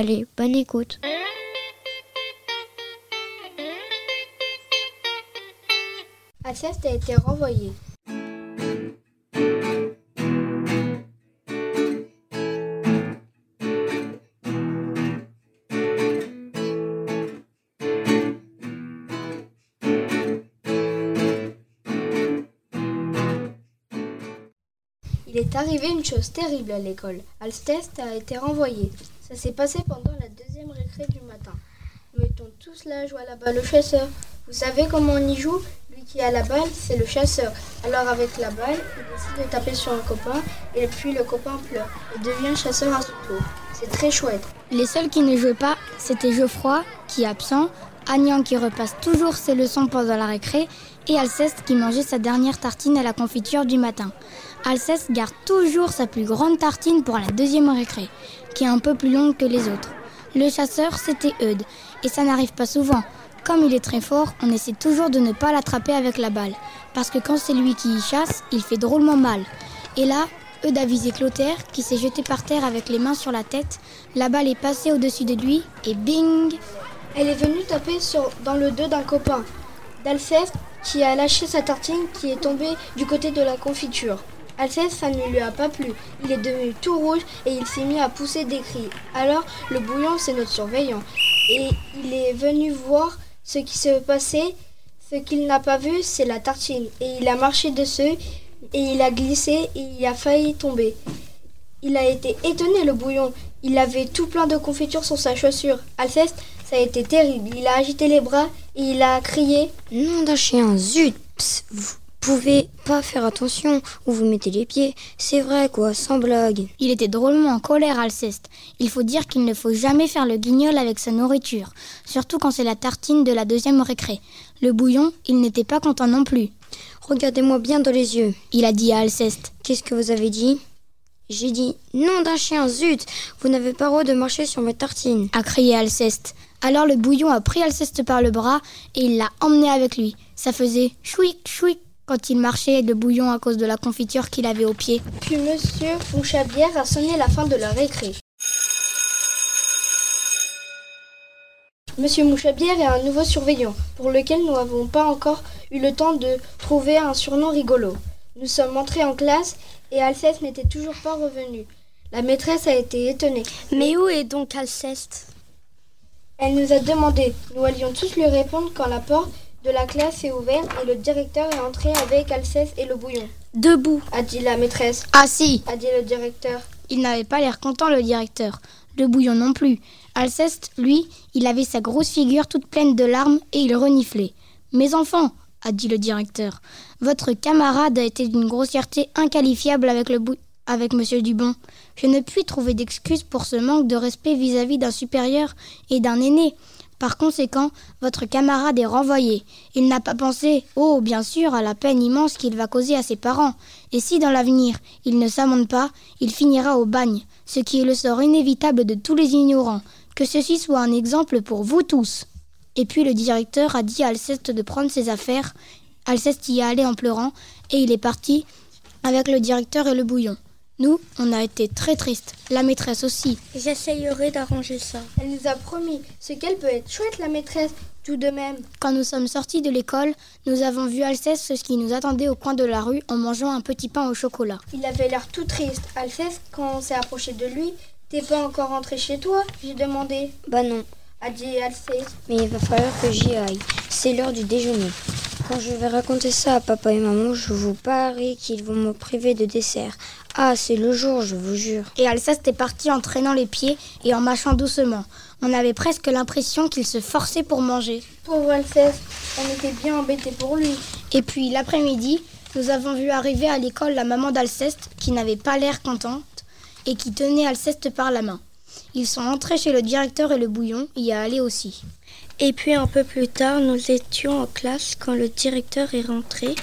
Allez, bonne écoute. Alceste a été renvoyé. Il est arrivé une chose terrible à l'école. Alceste a été renvoyé. Ça s'est passé pendant la deuxième récré du matin. Nous étions tous la balle au chasseur. Vous savez comment on y joue? Lui qui a la balle, c'est le chasseur. Alors avec la balle, il décide de taper sur un copain et puis le copain pleure et devient chasseur à son tour. C'est très chouette. Les seuls qui ne jouaient pas, c'était Geoffroy, qui est absent, Agnan qui repasse toujours ses leçons pendant la récré, et Alceste qui mangeait sa dernière tartine à la confiture du matin. Alceste garde toujours sa plus grande tartine pour la deuxième récré, qui est un peu plus longue que les autres. Le chasseur, c'était Eudes, et ça n'arrive pas souvent. Comme il est très fort, on essaie toujours de ne pas l'attraper avec la balle, parce que quand c'est lui qui y chasse, il fait drôlement mal. Et là, Eudes a visé Clotaire, qui s'est jeté par terre avec les mains sur la tête. La balle est passée au-dessus de lui, et bing Elle est venue taper dans le dos d'un copain, d'Alceste, qui a lâché sa tartine qui est tombée du côté de la confiture. Alceste, ça ne lui a pas plu. Il est devenu tout rouge et il s'est mis à pousser des cris. Alors, le bouillon, c'est notre surveillant. Et il est venu voir ce qui se passait. Ce qu'il n'a pas vu, c'est la tartine. Et il a marché dessus et il a glissé et il a failli tomber. Il a été étonné, le bouillon. Il avait tout plein de confiture sur sa chaussure. Alceste, ça a été terrible. Il a agité les bras et il a crié Nom d'un chien, zut Psst, Vous pouvez pas faire attention où vous mettez les pieds. C'est vrai, quoi, sans blague. Il était drôlement en colère, Alceste. Il faut dire qu'il ne faut jamais faire le guignol avec sa nourriture, surtout quand c'est la tartine de la deuxième récré. Le bouillon, il n'était pas content non plus. Regardez-moi bien dans les yeux. Il a dit à Alceste. Qu'est-ce que vous avez dit? J'ai dit Nom d'un chien, zut Vous n'avez pas le droit de marcher sur mes tartines. A crié Alceste. Alors le bouillon a pris Alceste par le bras et il l'a emmené avec lui. Ça faisait chouic, chouic quand il marchait le bouillon à cause de la confiture qu'il avait au pied. Puis monsieur Mouchabière a sonné la fin de la récré. Monsieur Mouchabière est un nouveau surveillant, pour lequel nous n'avons pas encore eu le temps de trouver un surnom rigolo. Nous sommes entrés en classe et Alceste n'était toujours pas revenu. La maîtresse a été étonnée. Mais où est donc Alceste? Elle nous a demandé. Nous allions tous lui répondre quand la porte de la classe est ouverte et le directeur est entré avec Alceste et le bouillon. Debout, A dit la maîtresse. assis. A dit le directeur. Il n'avait pas l'air content, le directeur. Le bouillon non plus. Alceste, lui, il avait sa grosse figure toute pleine de larmes et il reniflait. Mes enfants, a dit le directeur, votre camarade a été d'une grossièreté inqualifiable avec le bou- avec monsieur Dubon. Je ne puis trouver d'excuse pour ce manque de respect vis-à-vis d'un supérieur et d'un aîné. Par conséquent, votre camarade est renvoyé. Il n'a pas pensé, oh, bien sûr, à la peine immense qu'il va causer à ses parents. Et si dans l'avenir, il ne s'amende pas, il finira au bagne, ce qui est le sort inévitable de tous les ignorants. Que ceci soit un exemple pour vous tous. Et puis le directeur a dit à Alceste de prendre ses affaires. Alceste y est allé en pleurant, et il est parti avec le directeur et le bouillon. Nous, on a été très tristes, la maîtresse aussi. J'essayerai d'arranger ça. Elle nous a promis. Ce qu'elle peut être chouette, la maîtresse, tout de même. Quand nous sommes sortis de l'école, nous avons vu Alceste ce qui nous attendait au coin de la rue en mangeant un petit pain au chocolat. Il avait l'air tout triste. Alceste, quand on s'est approché de lui, t'es pas encore rentré chez toi? J'ai demandé. Bah non. a dit Alceste. Mais il va falloir que j'y aille. C'est l'heure du déjeuner. Quand je vais raconter ça à papa et maman, je vous parie qu'ils vont me priver de dessert. Ah, c'est le jour, je vous jure. Et Alceste est parti en traînant les pieds et en mâchant doucement. On avait presque l'impression qu'il se forçait pour manger. Pauvre Alceste, on était bien embêtés pour lui. Et puis l'après-midi, nous avons vu arriver à l'école la maman d'Alceste qui n'avait pas l'air contente et qui tenait Alceste par la main. Ils sont entrés chez le directeur et le bouillon y a allé aussi. Et puis un peu plus tard, nous étions en classe quand le directeur est rentré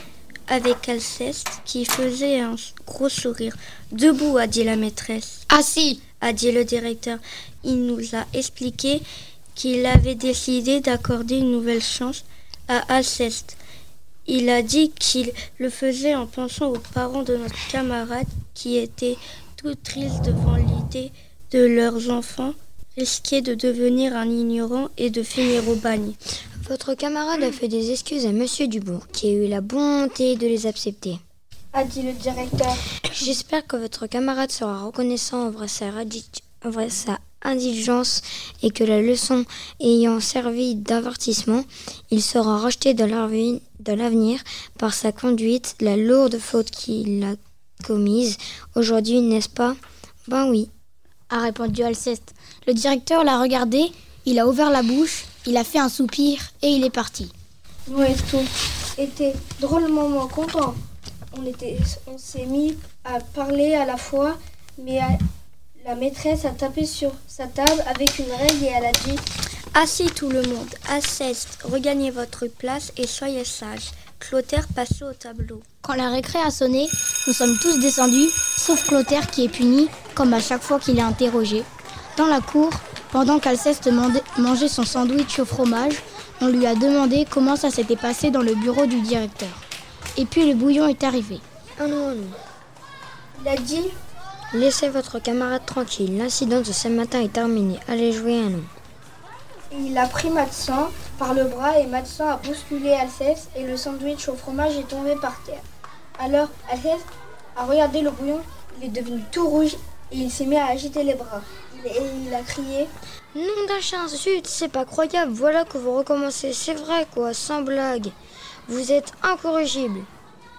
avec Alceste qui faisait un gros sourire. Debout, a dit la maîtresse. Assis, a dit le directeur. Il nous a expliqué qu'il avait décidé d'accorder une nouvelle chance à Alceste. Il a dit qu'il le faisait en pensant aux parents de notre camarade qui étaient tout tristes devant l'idée de leurs enfants risquer de devenir un ignorant et de finir au bagne. Votre camarade a fait des excuses à Monsieur Dubourg, qui a eu la bonté de les accepter. A dit le directeur. J'espère que votre camarade sera reconnaissant envers sa, envers sa indulgence et que la leçon ayant servi d'avertissement, il sera l'avenir- dans l'avenir par sa conduite la lourde faute qu'il a commise aujourd'hui, n'est-ce pas? Ben oui. a répondu Alceste. Le directeur l'a regardé, il a ouvert la bouche, il a fait un soupir et il est parti. Nous et tous étaient drôlement moins contents. On, était, on s'est mis à parler à la fois, mais à- la maîtresse a tapé sur sa table avec une règle et elle a dit Assis tout le monde, Alceste, regagnez votre place et soyez sages. Clotaire passez au tableau. Quand la récré a sonné, nous sommes tous descendus, sauf Clotaire qui est puni, comme à chaque fois qu'il est interrogé. Dans la cour, pendant qu'Alceste mangeait son sandwich au fromage, on lui a demandé comment ça s'était passé dans le bureau du directeur. Et puis le bouillon est arrivé. Un non, un non. Il a dit Laissez votre camarade tranquille. L'incident de ce matin est terminé. Allez jouer un nom. Il a pris Matsan par le bras et Matsan a bousculé Alceste et le sandwich au fromage est tombé par terre. Alors Alceste a regardé le bouillon, il est devenu tout rouge et il s'est mis à agiter les bras. Et il a crié Nom d'un chien, zut, c'est pas croyable. Voilà que vous recommencez. C'est vrai, quoi, sans blague. Vous êtes incorrigible.